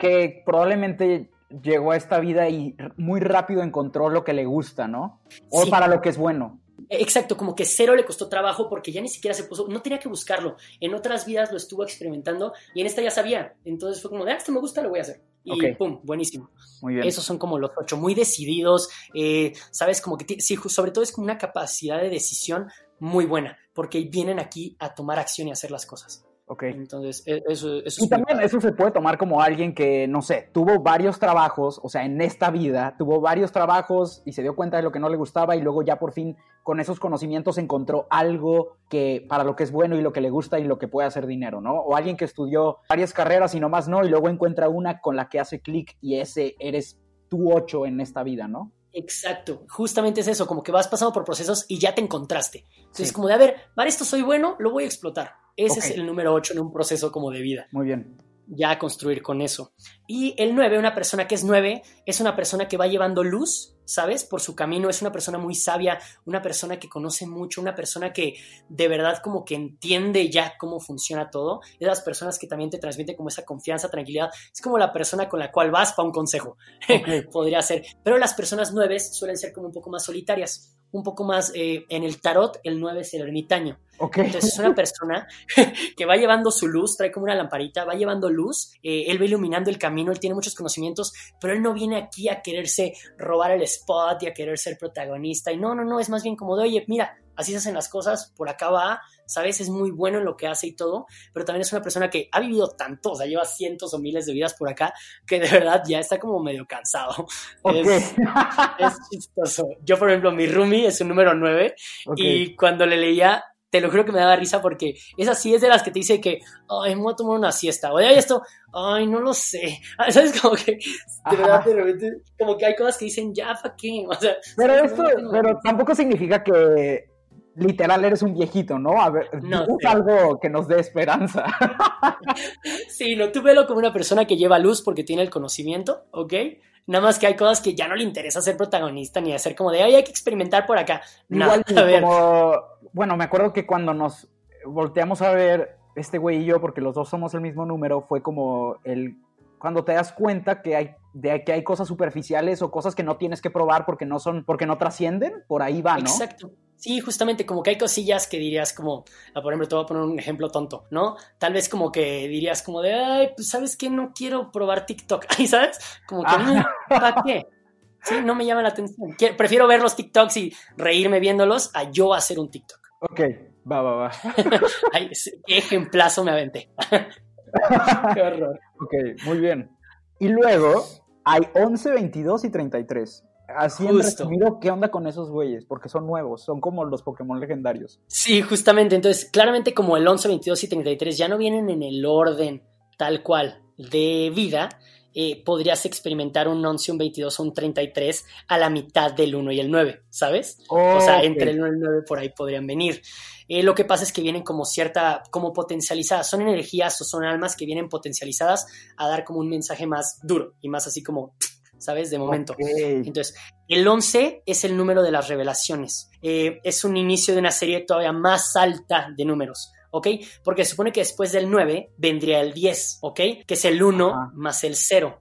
que, probablemente llegó a esta vida y muy rápido encontró lo que le gusta, ¿no? O Sí. para lo que es bueno. Exacto, como que cero le costó trabajo porque ya ni siquiera se puso, no tenía que buscarlo. En otras vidas lo estuvo experimentando y en esta ya sabía. Entonces fue como, de, ah, esto me gusta, lo voy a hacer. Y pum, buenísimo. Muy bien. Esos son como los ocho, muy decididos, eh, ¿sabes? Como que, sí, sobre todo es como una capacidad de decisión muy buena, porque vienen aquí a tomar acción y hacer las cosas. Ok. Entonces, e- eso, eso es Y también padre. eso se puede tomar como alguien que, no sé, tuvo varios trabajos, o sea, en esta vida, tuvo varios trabajos y se dio cuenta de lo que no le gustaba y luego ya por fin con esos conocimientos encontró algo que para lo que es bueno y lo que le gusta y lo que puede hacer dinero, ¿no? O alguien que estudió varias carreras y nomás no y luego encuentra una con la que hace clic y ese eres tú ocho en esta vida, ¿no? Exacto, justamente es eso, como que vas pasando por procesos y ya te encontraste. Entonces, Sí. como de, a ver, para esto soy bueno, lo voy a explotar. Ese es el número 8 en un proceso como de vida, Muy bien. ya construir con eso. Y el 9, una persona que es 9, es una persona que va llevando luz, ¿sabes? Por su camino, es una persona muy sabia, una persona que conoce mucho, una persona que de verdad como que entiende ya cómo funciona todo. Es las personas que también te transmiten como esa confianza, tranquilidad. Es como la persona con la cual vas para un consejo. Podría ser. Pero las personas nueves suelen ser como un poco más solitarias, un poco más eh, en el tarot, el 9 es el ermitaño. Ok. Entonces es una persona que va llevando su luz, trae como una lamparita, va llevando luz, eh, él va iluminando el camino, él tiene muchos conocimientos, pero él no viene aquí a quererse robar el spot y a querer ser protagonista. Y no, no, no, es más bien como de, oye, mira, así se hacen las cosas, por acá va, ¿sabes? Es muy bueno en lo que hace y todo, pero también es una persona que ha vivido tanto, o sea, lleva cientos o miles de vidas por acá, que de verdad ya está como medio cansado. Ok. Es, es chistoso. Yo, por ejemplo, mi roomie es un número 9 Ok. y cuando le leía, te lo juro que me daba risa porque es así, es de las que te dice que, ay, me voy a tomar una siesta, o de esto, ay, no lo sé. ¿Sabes? Como que, de verdad, de repente, como que hay cosas que dicen, ya, ¿para qué? O sea, Pero esto, No pero tampoco significa que literal eres un viejito, ¿no? A ver, No algo que nos dé esperanza. Sí, no, tú velo como una persona que lleva luz porque tiene el conocimiento, ¿ok? Nada más que hay cosas que ya no le interesa ser protagonista ni hacer como de, ay, hay que experimentar por acá. No, Igual a ver, como, bueno, me acuerdo que cuando nos volteamos a ver este güey y yo, porque los dos somos el mismo número, fue como el cuando te das cuenta que hay de que hay cosas superficiales o cosas que no tienes que probar porque no son porque no trascienden, por ahí va, ¿no? Exacto. Sí, justamente como que hay cosillas que dirías como, ah, por ejemplo, te voy a poner un ejemplo tonto, ¿no? Tal vez como que dirías como de, ay, pues sabes que no quiero probar TikTok, ¿sabes? Como que, Ah. ¿para qué? Sí, no me llama la atención. Quiero- prefiero ver los TikToks y reírme viéndolos a yo hacer un TikTok. Ok, va, va, va. Ay, qué ejemplazo me aventé. Qué horror. Ok, muy bien. Y luego hay 11, 22 y 33. Así en Justo. resumido, ¿qué onda con esos güeyes? Porque son nuevos, son como los Pokémon legendarios. Sí, justamente. Entonces, claramente como el 11, 22 y 33 ya no vienen en el orden tal cual de vida, eh, podrías experimentar un 11, un 22 o un 33 a la mitad del 1 y el 9, ¿sabes? O sea, Ok. entre el 1 y el 9 por ahí podrían venir. Eh, lo que pasa es que vienen como cierta, como potencializadas, son energías o son almas que vienen potencializadas a dar como un mensaje más duro y más así como, ¿sabes? De momento. Entonces, el 11 es el número de las revelaciones. Eh, es un inicio de una serie todavía más alta de números, ¿ok? Porque se supone que después del 9 vendría el 10, ¿ok? Que es el 1 Ajá. más el 0.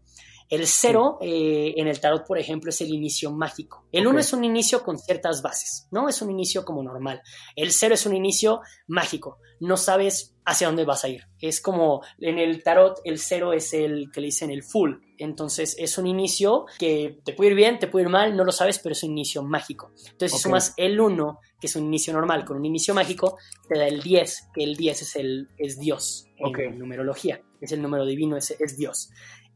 El 0 eh, en el tarot, por ejemplo, es el inicio mágico. El 1 Ok. es un inicio con ciertas bases, ¿no? Es un inicio como normal. El 0 es un inicio mágico. No sabes hacia dónde vas a ir. Es como en el tarot, el cero es el que le dicen el full. Entonces es un inicio que te puede ir bien, te puede ir mal, no lo sabes, pero es un inicio mágico. Entonces, si Ok. sumas el 1, que es un inicio normal, con un inicio mágico, te da el 10, que el 10 es, el, es Dios en numerología. Es el número divino, es, es Dios.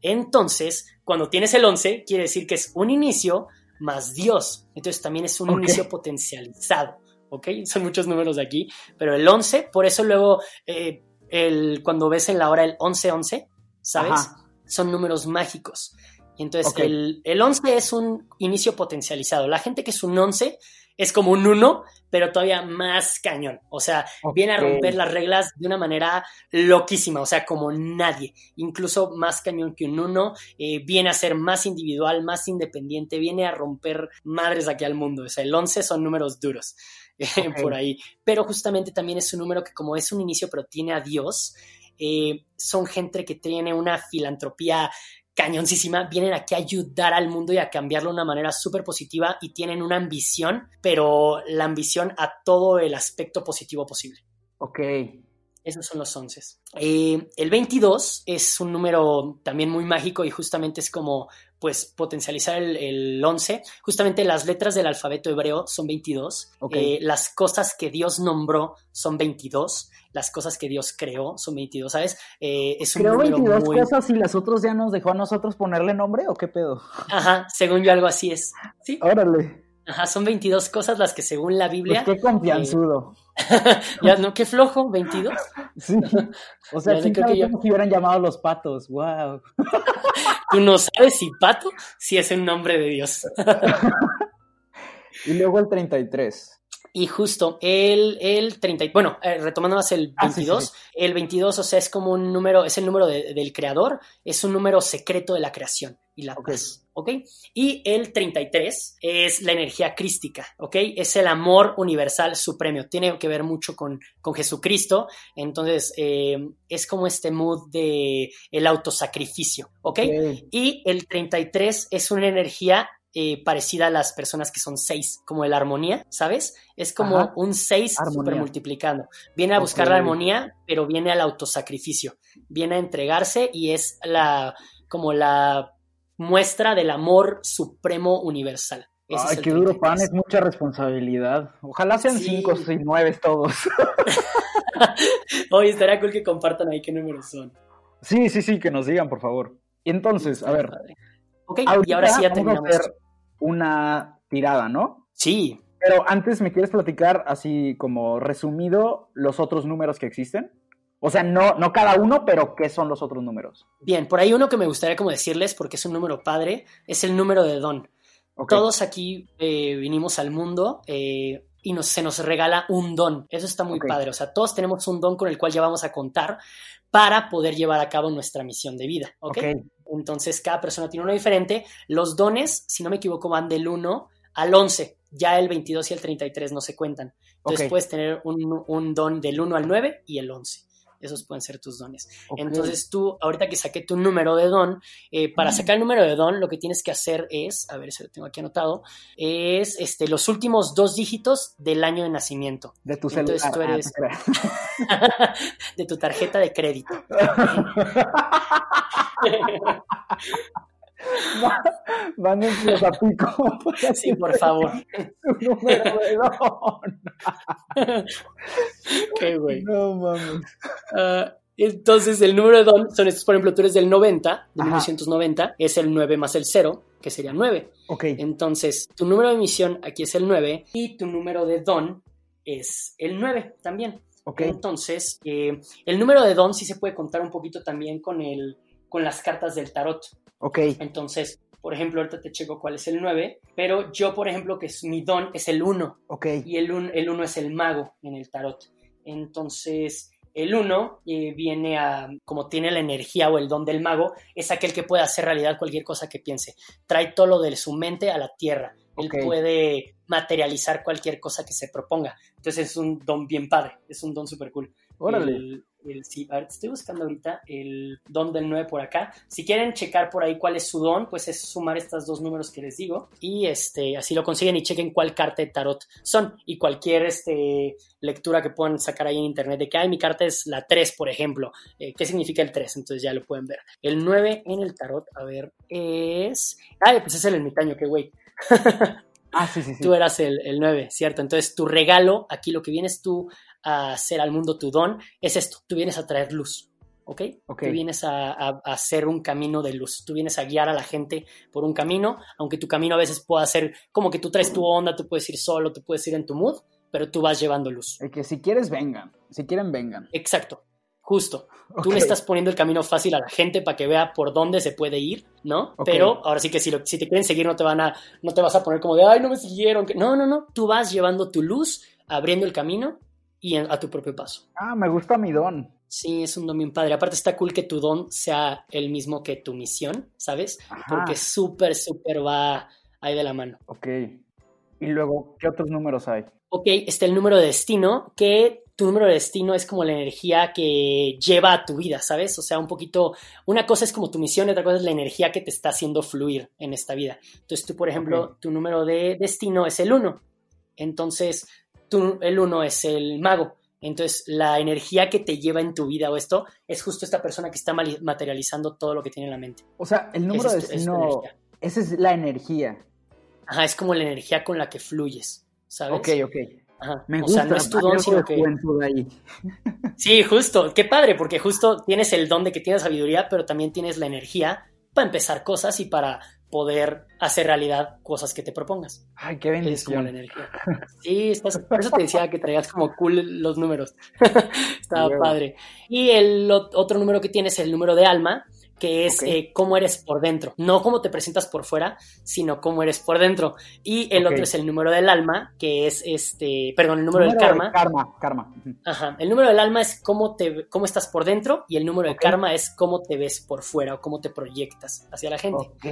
Entonces, cuando tienes el 11, quiere decir que es un inicio más Dios. Entonces también es un inicio potencializado. ¿Ok? Son muchos números aquí, pero el 11, por eso luego, eh, el, cuando ves en la hora el 11-11, ¿sabes? Ajá. Son números mágicos. Y entonces el, el 11 es un inicio potencializado. La gente que es un 11 es como un 1, pero todavía más cañón. O sea, viene a romper las reglas de una manera loquísima, o sea, como nadie. Incluso más cañón que un 1, eh, viene a ser más individual, más independiente, viene a romper madres aquí al mundo. O sea, el 11 son números duros eh, por ahí. Pero justamente también es un número que como es un inicio, pero tiene a Dios, eh, son gente que tiene una filantropía cañoncísima, vienen aquí a ayudar al mundo y a cambiarlo de una manera súper positiva y tienen una ambición, pero la ambición a todo el aspecto positivo posible. Ok. Esos son los 11. Eh, el 22 es un número también muy mágico y justamente es como pues potencializar el, el 11. Justamente las letras del alfabeto hebreo son 22. Ok. Eh, las cosas que Dios nombró son 22. Las cosas que Dios creó son 22, ¿sabes? Eh, es un Creo número 22 muy... cosas y las otras ya nos dejó a nosotros ponerle nombre o qué pedo. Ajá, según yo algo así es. Sí, Órale. Ajá, son 22 cosas las que según la Pues Biblia... qué confianzudo. ya, ¿no? Qué flojo, 22. Sí. O sea, quién creo que yo- cómo se hubieran llamado los patos. Wow. Tú no sabes si Pato si es un nombre de Dios. Y luego el 33. Y justo el, el 30, bueno, eh, retomando más el Ah, sí, 22, sí, el 22, o sea, es como un número, es el número de- del creador, es un número secreto de la creación y la Ok. paz, ¿ok? Y el 33 es la energía crística, ¿ok? Es el amor universal supremo, tiene que ver mucho con, con Jesucristo, entonces eh, es como este mood de el autosacrificio, ¿ok? Y el 33 es una energía eh, parecida a las personas que son 6, como la armonía, ¿sabes? Es como Ajá. un 6 Armonía. super multiplicando. Viene a buscar la armonía, pero viene al autosacrificio. Viene a entregarse y es la como la muestra del amor supremo universal. Ese es Ay, qué duro 33. pan, es mucha responsabilidad. Ojalá sean Sí. cinco y nueve todos. Oye, estaría cool que compartan ahí qué números son. Sí, sí, sí, que nos digan, por favor. Entonces, a ver. Ok, y ahora sí ya vamos a terminamos. hacer una tirada, ¿no? Sí, Pero antes, ¿me quieres platicar así como resumido los otros números que existen? O sea, no, no cada uno, pero ¿qué son los otros números? Bien, por ahí uno que me gustaría como decirles, porque es un número padre, es el número de don. Todos aquí eh, vinimos al mundo eh, y nos, se nos regala un don. Eso está muy padre. O sea, todos tenemos un don con el cual ya vamos a contar para poder llevar a cabo nuestra misión de vida. ¿ok? Ok. Entonces, cada persona tiene uno diferente. Los dones, si no me equivoco, van del 1 al 11. Ya el 22 y el 33 no se cuentan. Entonces, puedes tener un, un don del 1 al 9 y el 11. Esos pueden ser tus dones. Entonces tú, ahorita que saqué tu número de don, eh, para sacar el número de don, lo que tienes que hacer es, a ver si lo tengo aquí anotado, es este, los últimos dos dígitos del año de nacimiento de tu celular. entonces tú Ah, eres- creas. de tu tarjeta de crédito. Mándenlos a pico. Sí, por favor. Su número de don. Qué güey. No mames. Ah, entonces, el número de don son estos, por ejemplo, tú eres del 90, de Ajá. 1990, es el 9 más el 0, que sería 9. Ok. Entonces, tu número de misión aquí es el 9 y tu número de don es el 9 también. Ok. Entonces, eh, el número de don sí se puede contar un poquito también con, el, con las cartas del tarot. Ok. Entonces, por ejemplo, ahorita te checo cuál es el 9, pero yo, por ejemplo, que es, mi don es el 1 Ok. y el 1 el uno es el mago en el tarot. Entonces, el 1 viene a, como tiene la energía o el don del mago, es aquel que puede hacer realidad cualquier cosa que piense. Trae todo lo de su mente a la tierra. Él puede materializar cualquier cosa que se proponga. Entonces es un don bien padre, es un don súper cool. Órale. El, el- sí, a ver, estoy buscando ahorita el don del 9 por acá. Si quieren checar por ahí cuál es su don, pues es sumar estos dos números que les digo y este, así lo consiguen y chequen cuál carta de tarot son y cualquier este, lectura que puedan sacar ahí en internet de que, ay, mi carta es la 3, por ejemplo. Eh, ¿Qué significa el 3? Entonces ya lo pueden ver. El 9 en el tarot, a ver, es... Ay, pues es el ermitaño, qué güey. Ah, sí, sí, sí. Tú eras el, el 9, ¿cierto? Entonces tu regalo, aquí lo que vienes tú a hacer al mundo, tu don, es esto, tú vienes a traer luz, ¿ok? Ok. Tú vienes a, a- a hacer un camino de luz, tú vienes a guiar a la gente por un camino, aunque tu camino a veces pueda ser como que tú traes tu onda, tú puedes ir solo, tú puedes ir en tu mood, pero tú vas llevando luz. El que si quieres, vengan. Si quieren, vengan. Exacto, justo. Tú le estás poniendo el camino fácil a la gente para que vea por dónde se puede ir, ¿no? Ok. Pero ahora sí que si, lo- si te quieren seguir no te van a, no te vas a poner como de, ay, no me siguieron. que-". No, no, no. Tú vas llevando tu luz, abriendo el camino y a tu propio paso. Ah, me gusta mi don. Sí, es un don bien padre. Aparte está cool que tu don sea el mismo que tu misión, ¿sabes? Ajá. Porque súper, súper va ahí de la mano. Ok. Y luego, ¿qué otros números hay? Ok, está el número de destino, que tu número de destino es como la energía que lleva a tu vida, ¿sabes? O sea, un poquito, una cosa es como tu misión y otra cosa es la energía que te está haciendo fluir en esta vida. Entonces tú, por ejemplo, tu número de destino es el 1. Entonces, tú, el 1 es el mago. Entonces, la energía que te lleva en tu vida o esto es justo esta persona que está materializando todo lo que tiene en la mente. O sea, el número de es energía. Esa es la energía. Ajá, es como la energía con la que fluyes, ¿sabes? Ok, ok. Ajá. Me o gusta. sea, no es tu don, sino de que... ahí. Sí, justo, qué padre, porque justo tienes el don de que tienes sabiduría, pero también tienes la energía para empezar cosas y para poder hacer realidad cosas que te propongas. Ay, qué Es como bendición. la energía. Sí, estás, por eso te decía que traías como cool los números. Estaba padre. Y el ot- otro número que tienes es el número de alma, que es eh, cómo eres por dentro. No cómo te presentas por fuera, sino cómo eres por dentro. Y el otro es el número del alma, que es este, perdón, el número, del de karma. Karma, karma. Ajá. El número del alma es cómo, te, cómo estás por dentro y el número Ok. de karma es cómo te ves por fuera o cómo te proyectas hacia la gente. Ok.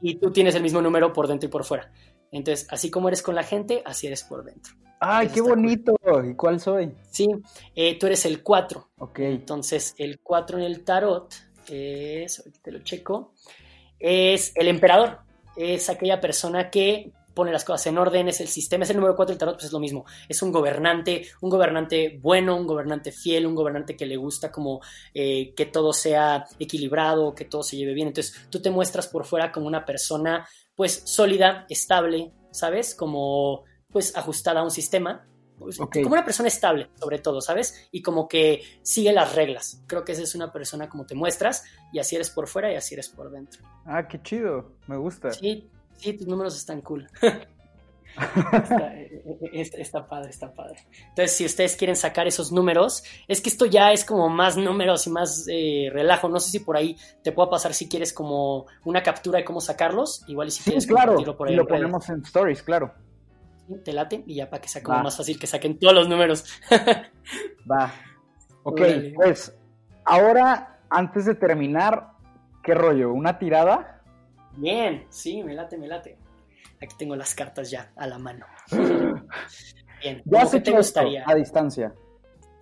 Y tú tienes el mismo número por dentro y por fuera. Entonces, así como eres con la gente, así eres por dentro. Ay, Eso qué cool. bonito. ¿Y cuál soy? Sí, eh, tú eres el 4. Ok. Entonces, el 4 en el tarot es, te lo checo, es el emperador. Es aquella persona que pone las cosas en orden, es el sistema, es el número 4 del tarot, pues es lo mismo. Es un gobernante, un gobernante bueno, un gobernante fiel, un gobernante que le gusta como eh, que todo sea equilibrado, que todo se lleve bien. Entonces, tú te muestras por fuera como una persona, pues, sólida, estable, ¿sabes? Como, pues, ajustada a un sistema. Pues. Como una persona estable, sobre todo, ¿sabes? Y como que sigue las reglas. Creo que esa es una persona como te muestras y así eres por fuera y así eres por dentro. Ah, qué chido. Me gusta. Sí, sí, tus números están cool. está, eh, eh, está- está padre, está padre. Entonces, si ustedes quieren sacar esos números, es que esto ya es como más números y más eh, relajo. No sé si por ahí te puedo pasar si quieres como una captura de cómo sacarlos. Igual y si Sí, quieres claro. compartirlo por ahí Y lo ponemos en stories, claro. Te late y ya para que sea como Va. más fácil que saquen todos los números. Va. Ok, Órale. pues ahora, antes de terminar, ¿qué rollo? ¿Una tirada? Bien, sí, me late, me late. Aquí tengo las cartas ya a la mano. Bien, Ya ¿cómo sé que te gustaría? a distancia.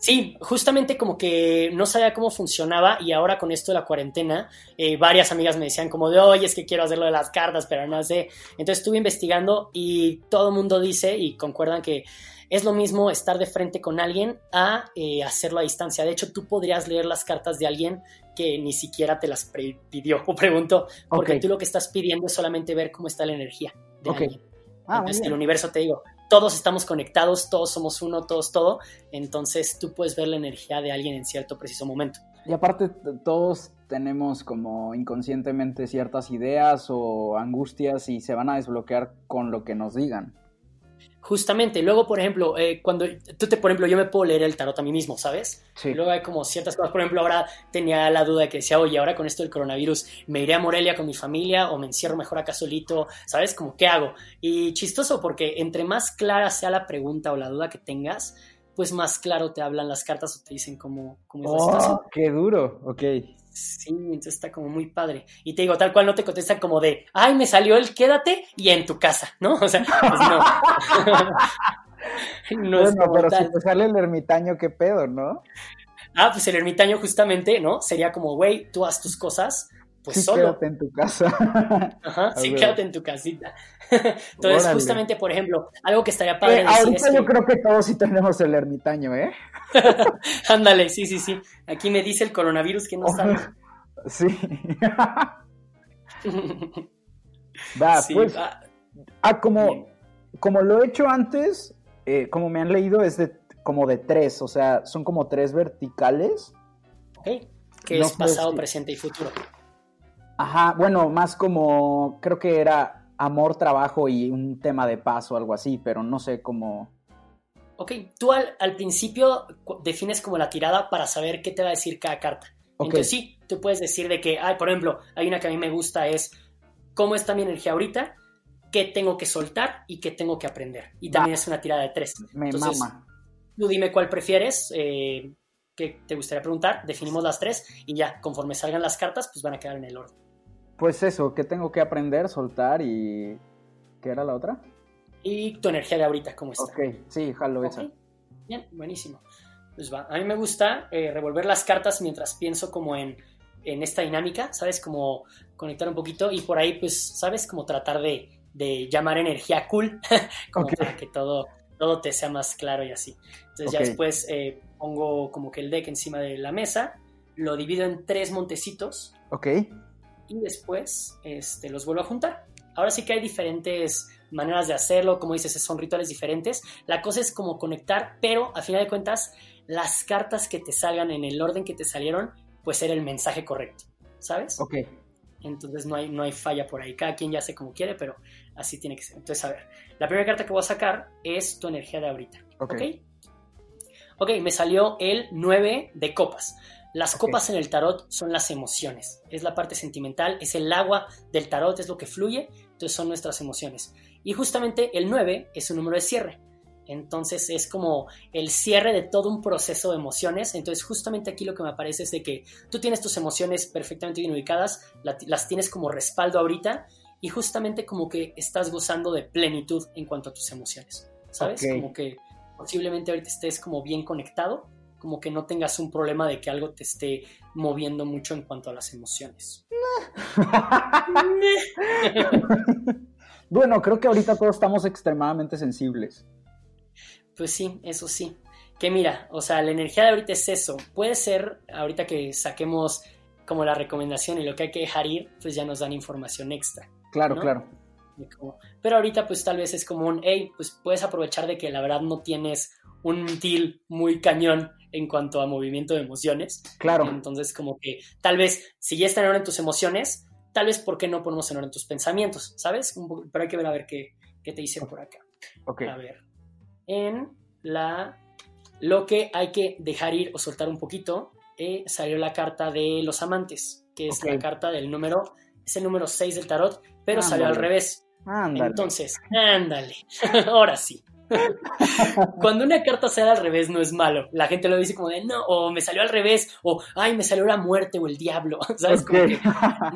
Sí, justamente como que no sabía cómo funcionaba y ahora con esto de la cuarentena, eh, varias amigas me decían como de, oye, es que quiero hacerlo de las cartas, pero no sé. Entonces estuve investigando y todo el mundo dice y concuerdan que es lo mismo estar de frente con alguien a eh, hacerlo a distancia. De hecho, tú podrías leer las cartas de alguien que ni siquiera te las pidió o preguntó, porque tú lo que estás pidiendo es solamente ver cómo está la energía de Ok. alguien. Ah, Entonces, el universo, te digo, todos estamos conectados, todos somos uno, todos todo. Entonces, tú puedes ver la energía de alguien en cierto preciso momento. Y aparte, todos tenemos como inconscientemente ciertas ideas o angustias y se van a desbloquear con lo que nos digan. Justamente, luego, por ejemplo, eh, cuando tú te, por ejemplo, yo me puedo leer el tarot a mí mismo, ¿sabes? Sí. Luego hay como ciertas cosas, por ejemplo, ahora tenía la duda de que decía, oye, ahora con esto del coronavirus, ¿me iré a Morelia con mi familia o me encierro mejor acá solito? ¿Sabes? Como, ¿qué hago? Y chistoso porque entre más clara sea la pregunta o la duda que tengas, pues más claro te hablan las cartas o te dicen cómo, cómo es la situación. Oh, qué duro. Ok. Sí, entonces está como muy padre. Y te digo, tal cual no te contestan como de, ay, me salió el quédate y en tu casa, ¿no? O sea, pues no. bueno, pero tal. si te sale el ermitaño, qué pedo, ¿no? Ah, pues el ermitaño justamente, ¿no? Sería como, güey, tú haz tus cosas, pues sí, solo. quédate en tu casa. Ajá, sí, quédate en tu casita. Entonces, Órale. justamente, por ejemplo, algo que estaría padre Eh, decir ahorita es yo que- creo que todos sí tenemos el ermitaño, ¿eh? Ándale, sí, sí, sí. Aquí me dice el coronavirus que no sabe. Sí. Va, Sí, pues, ah, ah, como, bien. como lo he hecho antes, eh, como me han leído, es de como de tres, o sea, son como tres verticales. ok. Que no es pasado, si- presente y futuro. Ajá, bueno, más como, creo que era amor, trabajo y un tema de paz o algo así, pero no sé cómo... Ok, tú al, al principio defines como la tirada para saber qué te va a decir cada carta. Ok. Entonces sí, tú puedes decir de que, ay, por ejemplo, hay una que a mí me gusta es cómo está mi energía ahorita, qué tengo que soltar y qué tengo que aprender. Y también es una tirada de tres. Me Entonces, mama. Tú dime cuál prefieres, eh, qué te gustaría preguntar, definimos las tres y ya, conforme salgan las cartas, pues van a quedar en el orden. Pues eso, ¿qué tengo que aprender, soltar y... ¿Qué era la otra? Y tu energía de ahorita, ¿cómo está? Ok, sí, jalo Ok, esa. Bien, buenísimo. Pues va. A mí me gusta eh, revolver las cartas mientras pienso como en, en esta dinámica, ¿sabes? Como conectar un poquito y por ahí, pues, ¿sabes? Como tratar de, de llamar energía cool, como Ok. para que todo, todo te sea más claro y así. Entonces ya Ok. después eh, pongo como que el deck encima de la mesa, lo divido en tres montecitos Ok, y después este, los vuelvo a juntar. Ahora sí que hay diferentes maneras de hacerlo, como dices, son rituales diferentes. La cosa es como conectar, pero a final de cuentas, las cartas que te salgan en el orden que te salieron, pues era el mensaje correcto, ¿sabes? ok. Entonces no hay, no hay falla por ahí. Cada quien ya hace como quiere, pero así tiene que ser. Entonces, a ver, la primera carta que voy a sacar es tu energía de ahorita. Ok. ¿Ok? Ok, me salió el 9 de copas. Las copas en el tarot son las emociones, es la parte sentimental, es el agua del tarot, es lo que fluye, entonces son nuestras emociones. Y justamente el 9 es un número de cierre, entonces es como el cierre de todo un proceso de emociones, entonces justamente aquí lo que me aparece es de que tú tienes tus emociones perfectamente bien ubicadas, la- las tienes como respaldo ahorita y justamente como que estás gozando de plenitud en cuanto a tus emociones, ¿sabes? Como que posiblemente ahorita estés como bien conectado, como que no tengas un problema de que algo te esté moviendo mucho en cuanto a las emociones. bueno, creo que ahorita todos estamos extremadamente sensibles. Pues sí, eso sí. Que mira, o sea, la energía de ahorita es eso. Puede ser, ahorita que saquemos como la recomendación y lo que hay que dejar ir, pues ya nos dan información extra. Claro, ¿No? claro. como- Pero ahorita pues tal vez es como un, hey, pues puedes aprovechar de que la verdad no tienes un deal muy cañón en cuanto a movimiento de emociones. Claro. Entonces como que tal vez si ya están en orden tus emociones, tal vez por qué no ponemos en orden tus pensamientos, ¿sabes? Un poco- pero hay que ver a ver qué, qué te dicen por acá. Ok. A ver. En la. Lo que hay que dejar ir o soltar un poquito, eh, salió la carta de los amantes, que es la carta del número. Es el número 6 del tarot, pero salió al revés. Ándale. Entonces, ándale. Ahora sí. Cuando una carta sale al revés no es malo. La gente lo dice como de no, o me salió al revés, o ay, me salió la muerte o el diablo. ¿Sabes? Como Ok. que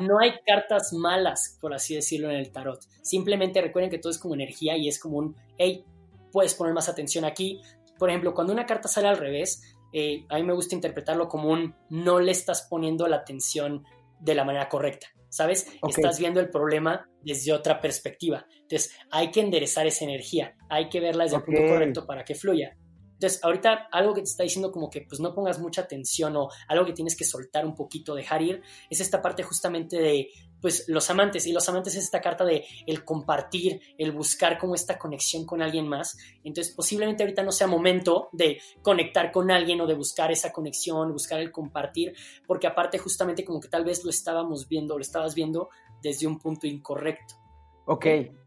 no hay cartas malas, por así decirlo, en el tarot. Simplemente recuerden que todo es como energía y es como un, hey, puedes poner más atención aquí. Por ejemplo, cuando una carta sale al revés, eh, a mí me gusta interpretarlo como un no le estás poniendo la atención de la manera correcta. ¿Sabes? Estás viendo el problema desde otra perspectiva. Entonces, hay que enderezar esa energía, hay que verla desde Ok. el punto correcto para que fluya. Entonces, ahorita algo que te está diciendo como que pues no pongas mucha atención o algo que tienes que soltar un poquito, dejar ir, es esta parte justamente de pues los amantes y los amantes es esta carta de el compartir, el buscar como esta conexión con alguien más. Entonces, posiblemente ahorita no sea momento de conectar con alguien o de buscar esa conexión, buscar el compartir, porque aparte justamente como que tal vez lo estábamos viendo, lo estabas viendo desde un punto incorrecto. ok,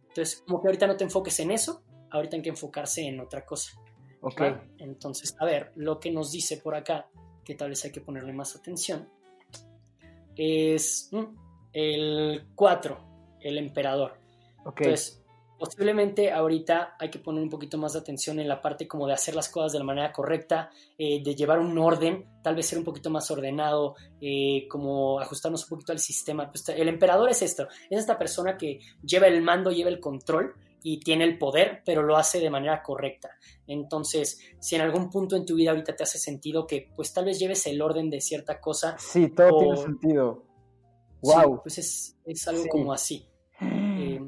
Entonces, como que ahorita no te enfoques en eso, ahorita hay que enfocarse en otra cosa. Ok. ¿va? Entonces, a ver, lo que nos dice por acá, que tal vez hay que ponerle más atención, es mm, el 4, el emperador. Ok. Entonces, posiblemente ahorita hay que poner un poquito más de atención en la parte como de hacer las cosas de la manera correcta, eh, de llevar un orden, tal vez ser un poquito más ordenado, eh, como ajustarnos un poquito al sistema. Pues, el emperador es esto, es esta persona que lleva el mando, lleva el control y tiene el poder, pero lo hace de manera correcta. Entonces, si en algún punto en tu vida ahorita te hace sentido que pues tal vez lleves el orden de cierta cosa. Sí, todo tiene sentido. Wow. pues es, algo como así. Eh,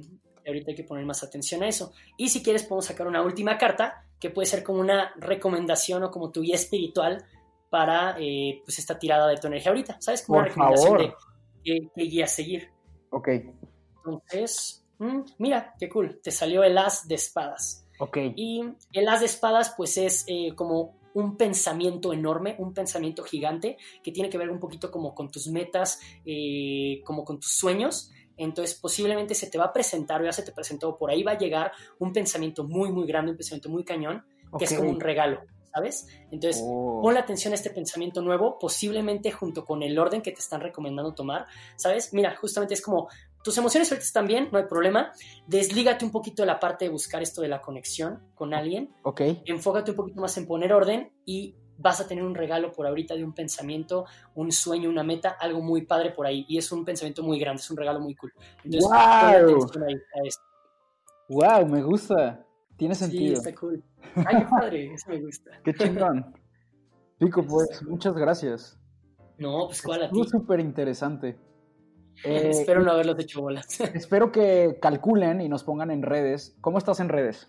ahorita hay que poner más atención a eso. Y si quieres, podemos sacar una última carta que puede ser como una recomendación o como tu guía espiritual para eh, pues esta tirada de tu energía ahorita. ¿Sabes? Como una recomendación de qué, guía seguir. Ok. Entonces, mm, mira, qué cool. Te salió el as de espadas. Ok. Y el as de espadas, pues es eh, como un pensamiento enorme, un pensamiento gigante que tiene que ver un poquito como con tus metas, eh, como con tus sueños. Entonces posiblemente se te va a presentar, o ya se te presentó, por ahí va a llegar un pensamiento muy, muy grande, un pensamiento muy cañón, que es como un regalo, ¿sabes? Entonces, oh. pon la atención a este pensamiento nuevo, posiblemente junto con el orden que te están recomendando tomar, ¿sabes? Mira, justamente es como tus emociones ahorita están bien, no hay problema. Deslígate un poquito de la parte de buscar esto de la conexión con alguien. Ok. Enfócate un poquito más en poner orden y vas a tener un regalo por ahorita de un pensamiento, un sueño, una meta, algo muy padre por ahí. Y es un pensamiento muy grande, es un regalo muy cool. Entonces, wow. Ahí a esto. Wow, me gusta. Tiene sentido. Sí, está cool. Ay, qué padre, eso me gusta. Qué chingón. Pico, pues, muchas gracias. No, pues cuál a ti. súper interesante. Eh, espero no haberlos hecho bolas. espero que calculen y nos pongan en redes. ¿Cómo estás en redes?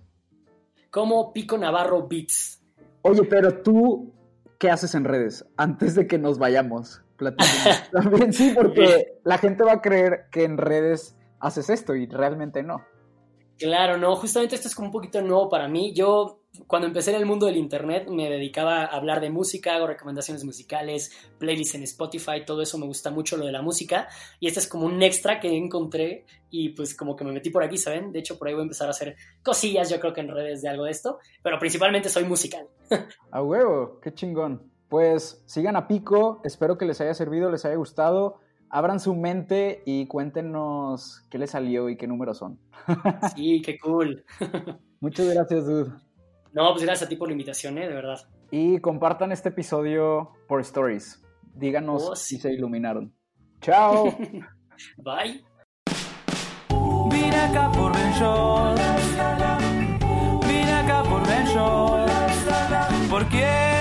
Como Pico Navarro Beats. Oye, pero tú, ¿qué haces en redes? Antes de que nos vayamos. También sí, porque la gente va a creer que en redes haces esto y realmente no. Claro, no, justamente esto es como un poquito nuevo para mí. Yo cuando empecé en el mundo del internet me dedicaba a hablar de música, hago recomendaciones musicales, playlists en Spotify, todo eso me gusta mucho lo de la música y este es como un extra que encontré y pues como que me metí por aquí, ¿saben? De hecho por ahí voy a empezar a hacer cosillas yo creo que en redes de algo de esto, pero principalmente soy musical. A huevo, qué chingón. Pues sigan a Pico, espero que les haya servido, les haya gustado abran su mente y cuéntenos qué les salió y qué números son. Sí, qué cool. Muchas gracias, dude. No, pues gracias a ti por la invitación, ¿eh? de verdad. Y compartan este episodio por stories. Díganos oh, si se iluminaron. Chao. Bye. Vine acá por Ben Vine acá por Ben ¿Por quién